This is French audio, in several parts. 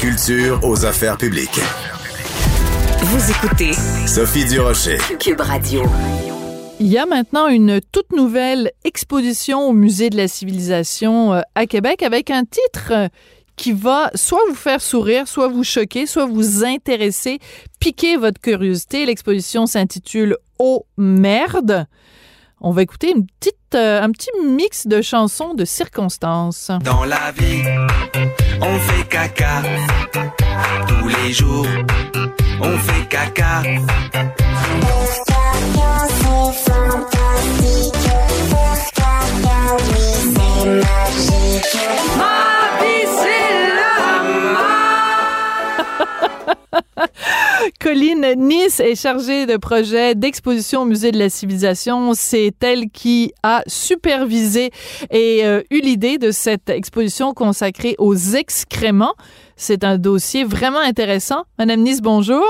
Culture aux affaires publiques. Vous écoutez Sophie Durocher. Cube Radio. Il y a maintenant une toute nouvelle exposition au Musée de la civilisation euh, à Québec avec un titre euh, qui va soit vous faire sourire, soit vous choquer, soit vous intéresser, piquer votre curiosité. L'exposition s'intitule Oh merde. On va écouter une petite, euh, un petit mix de chansons de circonstances. Dans la vie, on fait caca. Tous les jours, on fait caca. Colline Nice est chargée de projet d'exposition au Musée de la Civilisation. C'est elle qui a supervisé et euh, eu l'idée de cette exposition consacrée aux excréments. C'est un dossier vraiment intéressant. Madame Nice, bonjour.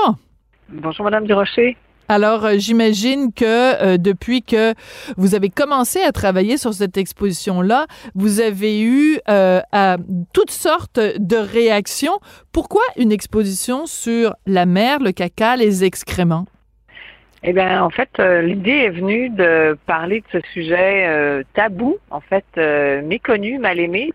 Bonjour, Madame Durocher. Alors, euh, j'imagine que euh, depuis que vous avez commencé à travailler sur cette exposition-là, vous avez eu euh, toutes sortes de réactions. Pourquoi une exposition sur la mer, le caca, les excréments? Eh bien, en fait, l'idée est venue de parler de ce sujet tabou, en fait, méconnu, mal aimé,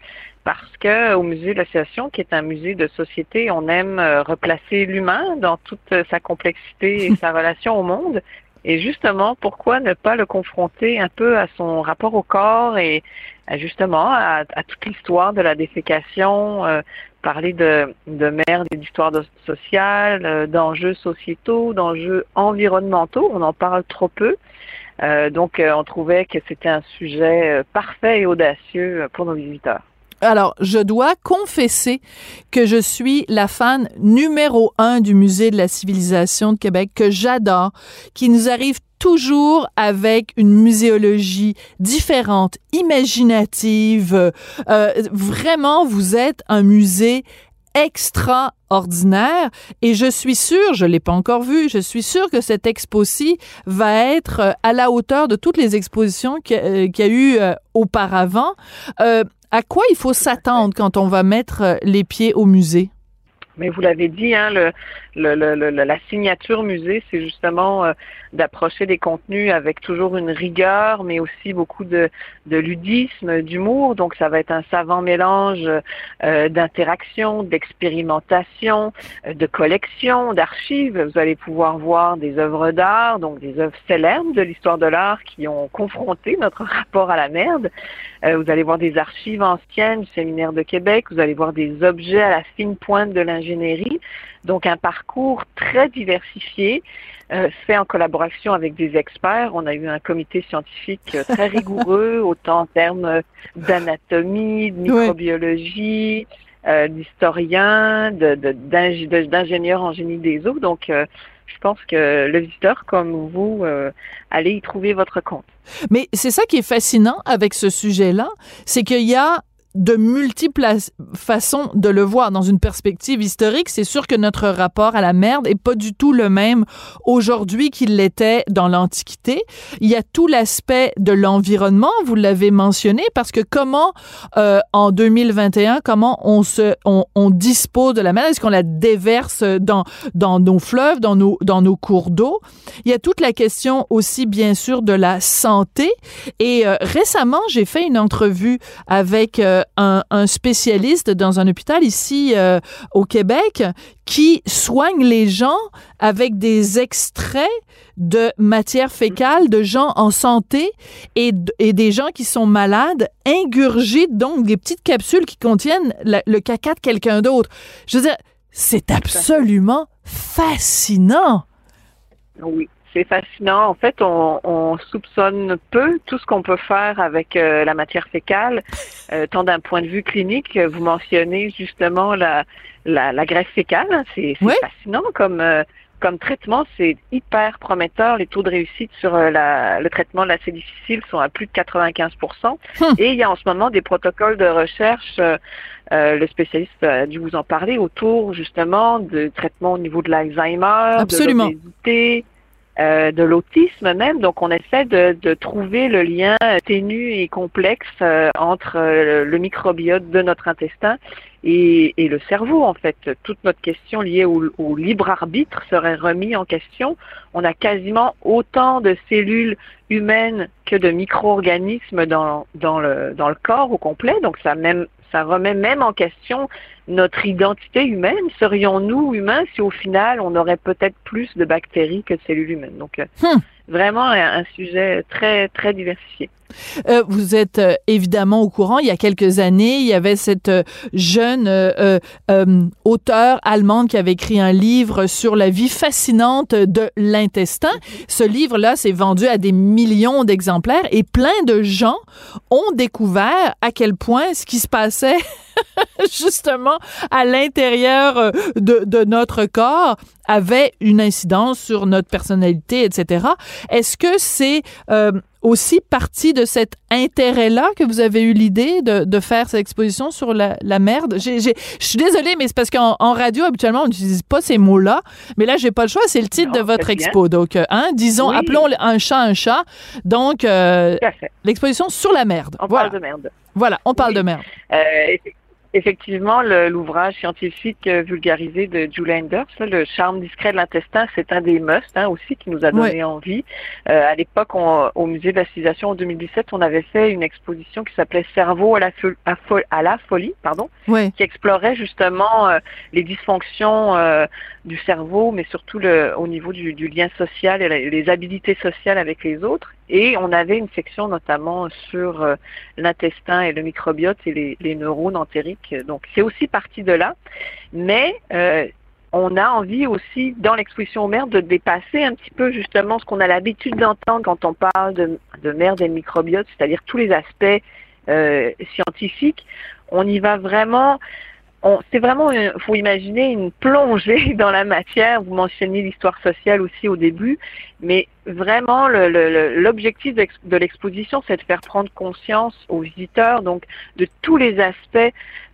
parce que au musée de l'association, qui est un musée de société, on aime euh, replacer l'humain dans toute sa complexité et sa relation au monde. Et justement, pourquoi ne pas le confronter un peu à son rapport au corps et justement à, toute l'histoire de la défécation, euh, parler de, de merde et d'histoire sociale, euh, d'enjeux sociétaux, d'enjeux environnementaux. On en parle trop peu. donc, on trouvait que c'était un sujet parfait et audacieux pour nos visiteurs. Alors, je dois confesser que je suis la fan numéro un du Musée de la civilisation de Québec, que j'adore, qui nous arrive toujours avec une muséologie différente, imaginative. Euh, vraiment, vous êtes un musée extraordinaire et je suis sûre, je l'ai pas encore vu, je suis sûre que cette expo-ci va être à la hauteur de toutes les expositions qu'il y, a eu euh, auparavant. Euh, à quoi il faut s'attendre quand on va mettre euh, les pieds au musée? Mais vous l'avez dit, hein, le, la signature musée, c'est justement euh, d'approcher des contenus avec toujours une rigueur, mais aussi beaucoup de, de ludisme, d'humour. Donc, ça va être un savant mélange euh, d'interaction, d'expérimentation, euh, de collection, d'archives. Vous allez pouvoir voir des œuvres d'art, donc des œuvres célèbres de l'histoire de l'art qui ont confronté notre rapport à la merde. vous allez voir des archives anciennes du séminaire de Québec. Vous allez voir des objets à la fine pointe de l'ingénierie. Donc un parcours très diversifié, euh, fait en collaboration avec des experts. On a eu un comité scientifique euh, très rigoureux, autant en termes d'anatomie, de microbiologie, euh, d'historiens, d'ingénieurs en génie des eaux. Donc je pense que le visiteur comme vous, allez y trouver votre compte. Mais c'est ça qui est fascinant avec ce sujet-là, c'est qu'il y a de multiples façons de le voir dans une perspective historique. C'est sûr que notre rapport à la merde est pas du tout le même aujourd'hui qu'il l'était dans l'Antiquité. Il y a tout l'aspect de l'environnement, vous l'avez mentionné, parce que comment euh, en 2021, comment on se, on, on dispose de la mer Est-ce qu'on la déverse dans dans nos fleuves, dans nos dans nos cours d'eau? Il y a toute la question aussi bien sûr de la santé. Et euh, récemment, j'ai fait une entrevue avec euh, un, spécialiste dans un hôpital ici euh, au Québec qui soigne les gens avec des extraits de matière fécale de gens en santé et, et des gens qui sont malades ingurgitent donc des petites capsules qui contiennent le caca de quelqu'un d'autre. Je veux dire, c'est absolument fascinant. Oui, c'est fascinant. En fait, on, on, soupçonne peu tout ce qu'on peut faire avec euh, la matière fécale, euh, tant d'un point de vue clinique. Vous mentionnez justement la, la, la graisse fécale. C'est fascinant comme euh, comme traitement, c'est hyper prometteur. Les taux de réussite sur la, le traitement de l'acide difficile sont à plus de 95% hum. Et il y a en ce moment des protocoles de recherche. le spécialiste a dû vous en parler autour justement de traitement au niveau de l'Alzheimer, de l'obésité, euh, de l'autisme même. Donc, on essaie de, trouver le lien ténu et complexe euh, entre euh, le microbiote de notre intestin et, le cerveau. En fait, toute notre question liée au, au libre arbitre serait remise en question. On a quasiment autant de cellules humaines que de micro-organismes dans, dans, le, dans le corps au complet. Donc, ça même ça remet même en question notre identité humaine. Serions-nous humains si au final on aurait peut-être plus de bactéries que de cellules humaines? Donc, euh, hmm. vraiment un, sujet très, très diversifié. Euh, vous êtes euh, évidemment au courant, il y a quelques années, il y avait cette euh, jeune auteure allemande qui avait écrit un livre sur la vie fascinante de l'intestin. Ce livre-là s'est vendu à des millions d'exemplaires et plein de gens ont découvert à quel point ce qui se passait justement à l'intérieur de, notre corps avait une incidence sur notre personnalité, etc. Est-ce que c'est aussi partie de cet intérêt-là que vous avez eu l'idée de, de, faire cette exposition sur la, la merde? Je suis désolée, mais c'est parce qu'en radio, habituellement, on n'utilise pas ces mots-là. Mais là, j'ai pas le choix. C'est le titre de votre expo. Donc, euh, hein, disons, appelons un chat un chat. Donc, euh, l'exposition sur la merde. On voilà. parle de merde. Voilà, on parle de merde. Euh, Effectivement, l'ouvrage scientifique euh, vulgarisé de Julie Enders, Le charme discret de l'intestin, c'est un des musts hein, aussi qui nous a donné envie. Euh, à l'époque, au musée de la civilisation en 2017, on avait fait une exposition qui s'appelait Cerveau à la, à, la folie, pardon, qui explorait justement euh, les dysfonctions du cerveau, mais surtout le, au niveau du, du lien social et les habilités sociales avec les autres. Et on avait une section notamment sur euh, l'intestin et le microbiote et les, les neurones entériques. Donc c'est aussi parti de là. Mais euh, on a envie aussi, dans l'exposition aux merde, de dépasser un petit peu justement ce qu'on a l'habitude d'entendre quand on parle de, de merde et de microbiote, c'est-à-dire tous les aspects euh, scientifiques. On y va vraiment c'est vraiment, il faut imaginer une plongée dans la matière. Vous mentionniez l'histoire sociale aussi au début, mais vraiment l'objectif de l'exposition, c'est de faire prendre conscience aux visiteurs donc de tous les aspects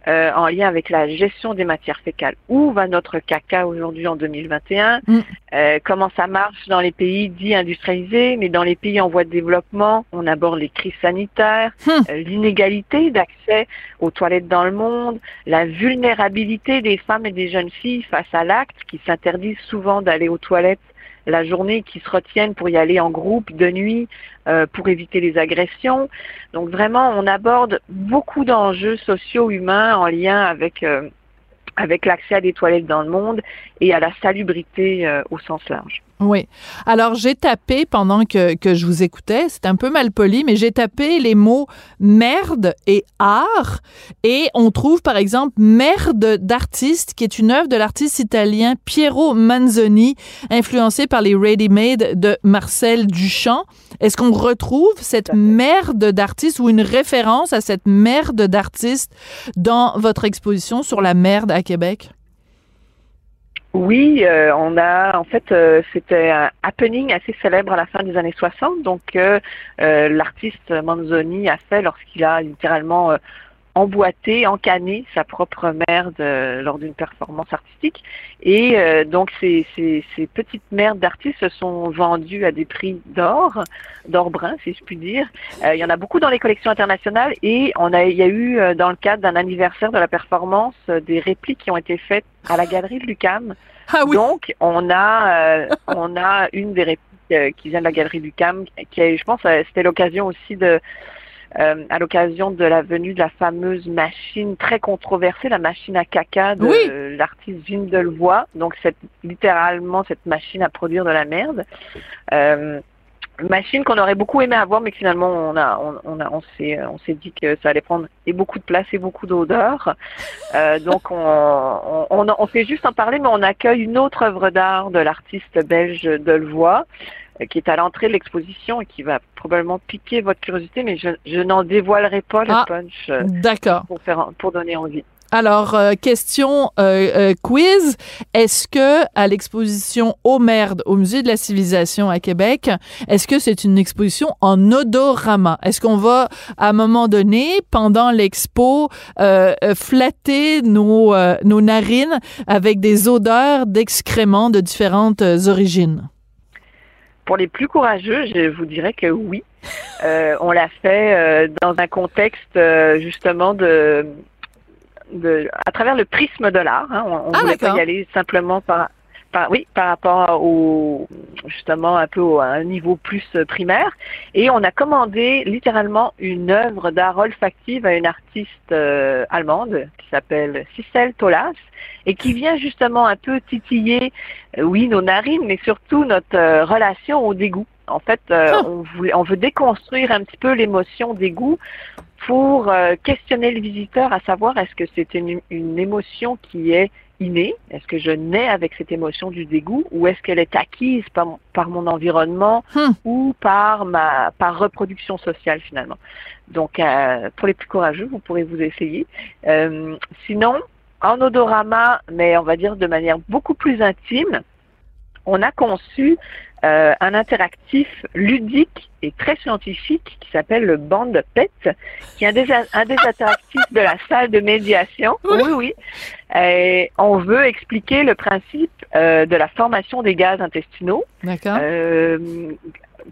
euh, en lien avec la gestion des matières fécales. Où va notre caca aujourd'hui en 2021 mm. euh, Comment ça marche dans les pays dits industrialisés, mais dans les pays en voie de développement, on aborde les crises sanitaires, hmm. euh, l'inégalité d'accès aux toilettes dans le monde, la vulnérabilité des femmes et des jeunes filles face à l'acte, qui s'interdisent souvent d'aller aux toilettes la journée, qui se retiennent pour y aller en groupe de nuit euh, pour éviter les agressions. Donc vraiment, on aborde beaucoup d'enjeux sociaux humains en lien avec euh, avec l'accès à des toilettes dans le monde et à la salubrité euh, au sens large. Oui. Alors, j'ai tapé pendant que, que je vous écoutais, c'est un peu mal poli, mais j'ai tapé les mots merde et art et on trouve par exemple Merde d'artiste qui est une œuvre de l'artiste italien Piero Manzoni influencé par les ready-made de Marcel Duchamp. Est-ce qu'on retrouve cette merde d'artiste ou une référence à cette merde d'artiste dans votre exposition sur la merde à Québec? Oui, euh, on a en fait euh, c'était un happening assez célèbre à la fin des années 60. Donc euh, l'artiste Manzoni a fait lorsqu'il a littéralement emboîté, encanné sa propre merde lors d'une performance artistique. Et donc ces, ces, ces, petites merdes d'artistes se sont vendues à des prix d'or, d'or brun si je puis dire. il y en a beaucoup dans les collections internationales et on a il y a eu dans le cadre d'un anniversaire de la performance des répliques qui ont été faites à la galerie de Lucam. Ah oui. Donc, on a, euh, on a une des répliques euh, qui vient de la galerie Lucam, qui, est, je pense, euh, c'était l'occasion aussi de, à l'occasion de la venue de la fameuse machine très controversée, la machine à caca de l'artiste Vin Delvoye. Donc, c'est littéralement cette machine à produire de la merde. machine qu'on aurait beaucoup aimé avoir, mais que finalement on a, on, on a, on s'est, on s'est dit que ça allait prendre et beaucoup de place et beaucoup d'odeur. Euh, donc on, on, on, on fait juste en parler, mais on accueille une autre œuvre d'art de l'artiste belge Delevoye euh, qui est à l'entrée de l'exposition et qui va probablement piquer votre curiosité, mais je, je n'en dévoilerai pas le Ah. punch euh, D'accord. pour faire, pour donner envie. Alors, euh, question euh, euh, quiz. Est-ce que à l'exposition Au Merde au Musée de la Civilisation à Québec, est-ce que c'est une exposition en odorama? Est-ce qu'on va, à un moment donné, pendant l'expo, euh, euh, flatter nos, euh, nos narines avec des odeurs d'excréments de différentes euh, origines? Pour les plus courageux, je vous dirais que oui. Euh, on l'a fait euh, dans un contexte euh, justement de, de, à travers le prisme de l'art. Hein. On, on Ah, voulait pas y aller simplement par, par, oui, par rapport au, justement un peu au- à un niveau plus euh, primaire. Et on a commandé littéralement une œuvre d'art olfactive à une artiste euh, allemande qui s'appelle Cicel Tolas et qui vient justement un peu titiller, euh, oui, nos narines, mais surtout notre euh, relation au dégoût. En fait, euh, Ah. on, voulait, on veut déconstruire un petit peu l'émotion dégoût pour euh, questionner le visiteur à savoir est-ce que c'est une, une émotion qui est innée, est-ce que je nais avec cette émotion du dégoût ou est-ce qu'elle est acquise par, mon- par mon environnement Hmm. ou par ma par reproduction sociale finalement? Donc euh, pour les plus courageux, vous pourrez vous essayer. Euh, sinon, en odorama, mais on va dire de manière beaucoup plus intime, on a conçu euh, un interactif ludique et très scientifique qui s'appelle le Band Pet, qui est un des, un des interactifs de la salle de médiation. Oui, oui. Et on veut expliquer le principe euh, de la formation des gaz intestinaux D'accord? euh,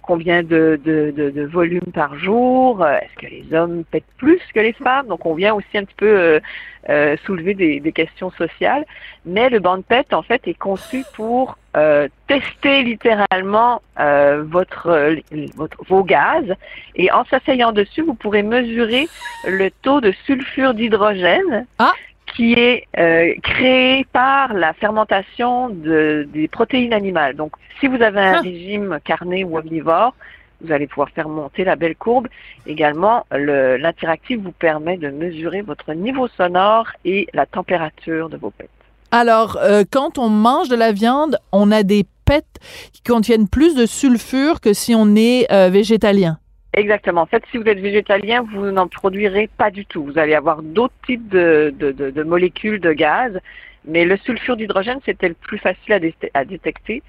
combien de, de, de, de volume par jour euh, Est-ce que les hommes pètent plus que les femmes Donc on vient aussi un petit peu euh, euh, soulever des, questions sociales. Mais le band pet en fait est conçu pour tester littéralement votre, votre vos gaz et en s'asseyant dessus vous pourrez mesurer le taux de sulfure d'hydrogène Ah. Qui est euh, créé par la fermentation de, des protéines animales. Donc, si vous avez un Ah. régime carné ou omnivore, vous allez pouvoir faire monter la belle courbe. Également, le- l'interactif vous permet de mesurer votre niveau sonore et la température de vos pets. Alors, euh, quand on mange de la viande, on a des pets qui contiennent plus de sulfure que si on est euh, végétalien. Exactement. En fait, si vous êtes végétalien, vous n'en produirez pas du tout. Vous allez avoir d'autres types de, molécules de gaz, mais le sulfure d'hydrogène, c'était le plus facile à, dé- à détecter.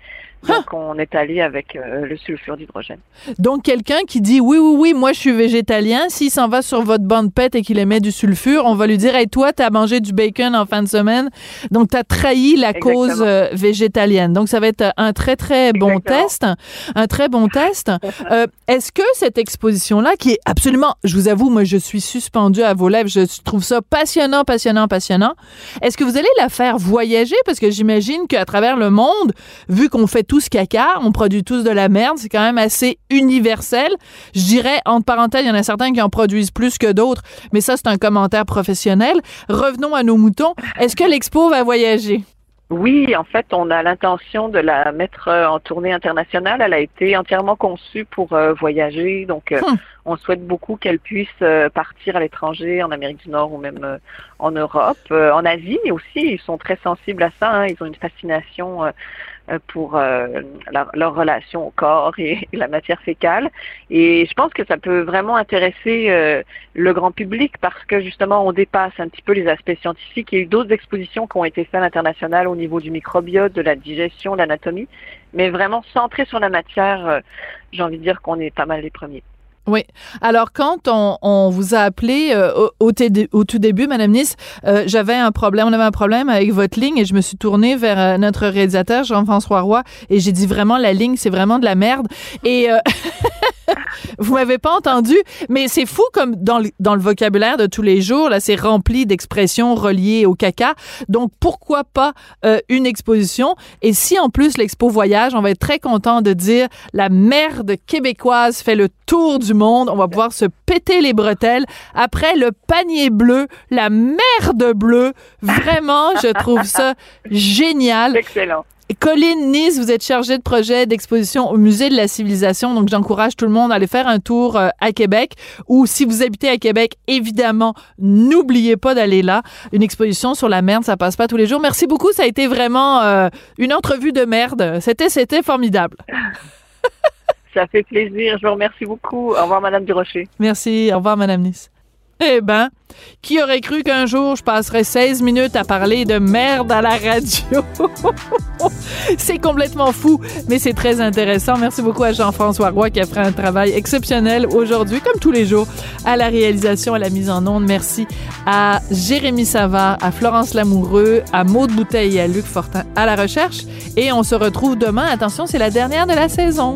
Donc, on est allé avec euh, le sulfure d'hydrogène. Donc, quelqu'un qui dit oui, oui, oui, moi je suis végétalien, s'il s'en va sur votre bande pète et qu'il émet du sulfure, on va lui dire, hey, toi, t'as mangé du bacon en fin de semaine, donc t'as trahi la Exactement. cause euh, végétalienne. Donc, ça va être un très, très bon Exactement. test. Un très bon test. Euh, Est-ce que cette exposition-là, qui est absolument, je vous avoue, moi, je suis suspendue à vos lèvres, je trouve ça passionnant, passionnant, passionnant. Est-ce que vous allez la faire voyager? Parce que j'imagine qu'à travers le monde, vu qu'on fait tous caca, on produit tous de la merde, c'est quand même assez universel. Je dirais, entre parenthèses, il y en a certains qui en produisent plus que d'autres, mais ça, c'est un commentaire professionnel. Revenons à nos moutons. Est-ce que l'expo va voyager? Oui, en fait, on a l'intention de la mettre euh, en tournée internationale. Elle a été entièrement conçue pour euh, voyager, donc euh, Hmm. On souhaite beaucoup qu'elle puisse euh, partir à l'étranger, en Amérique du Nord ou même euh, en Europe, Euh, en Asie aussi. Ils sont très sensibles à ça. hein. Ils ont une fascination pour leur relation au corps et, la matière fécale. Et je pense que ça peut vraiment intéresser le grand public parce que justement on dépasse un petit peu les aspects scientifiques. Il y a eu d'autres expositions qui ont été faites à l'international au niveau du microbiote, de la digestion, de l'anatomie, mais vraiment centré sur la matière. J'ai envie de dire qu'on est pas mal les premiers. Oui. Alors, quand on, vous a appelé euh, au, tout début, Madame Nice, euh, j'avais un problème, on avait un problème avec votre ligne et je me suis tournée vers euh, notre réalisateur, Jean-François Roy, et j'ai dit vraiment, la ligne, c'est vraiment de la merde. vous m'avez pas entendu, mais c'est fou comme dans le, dans le vocabulaire de tous les jours, là, c'est rempli d'expressions reliées au caca. Donc, pourquoi pas euh, une exposition? Et si en plus l'expo voyage, on va être très content de dire la merde québécoise fait le tour du monde. On va pouvoir se péter les bretelles. Après le panier bleu, la merde bleue. Vraiment, je trouve ça génial. Excellent. Colline Nice, vous êtes chargée de projet d'exposition au Musée de la Civilisation, donc j'encourage tout le monde à aller faire un tour euh, à Québec. Ou si vous habitez à Québec, évidemment, n'oubliez pas d'aller là. Une exposition sur la merde, ça passe pas tous les jours. Merci beaucoup, ça a été vraiment euh, une entrevue de merde. C'était, c'était formidable. Ça fait plaisir. Je vous remercie beaucoup. Au revoir, Madame Durocher. Merci. Au revoir, Madame Nice. Eh ben, qui aurait cru qu'un jour je passerais 16 minutes à parler de merde à la radio? c'est complètement fou, mais c'est très intéressant. Merci beaucoup à Jean-François Roy qui a fait un travail exceptionnel aujourd'hui, comme tous les jours, à la réalisation, à la mise en onde. Merci à Jérémy Savard, à Florence Lamoureux, à Maude Bouteille et à Luc Fortin à la recherche. Et on se retrouve demain. Attention, c'est la dernière de la saison.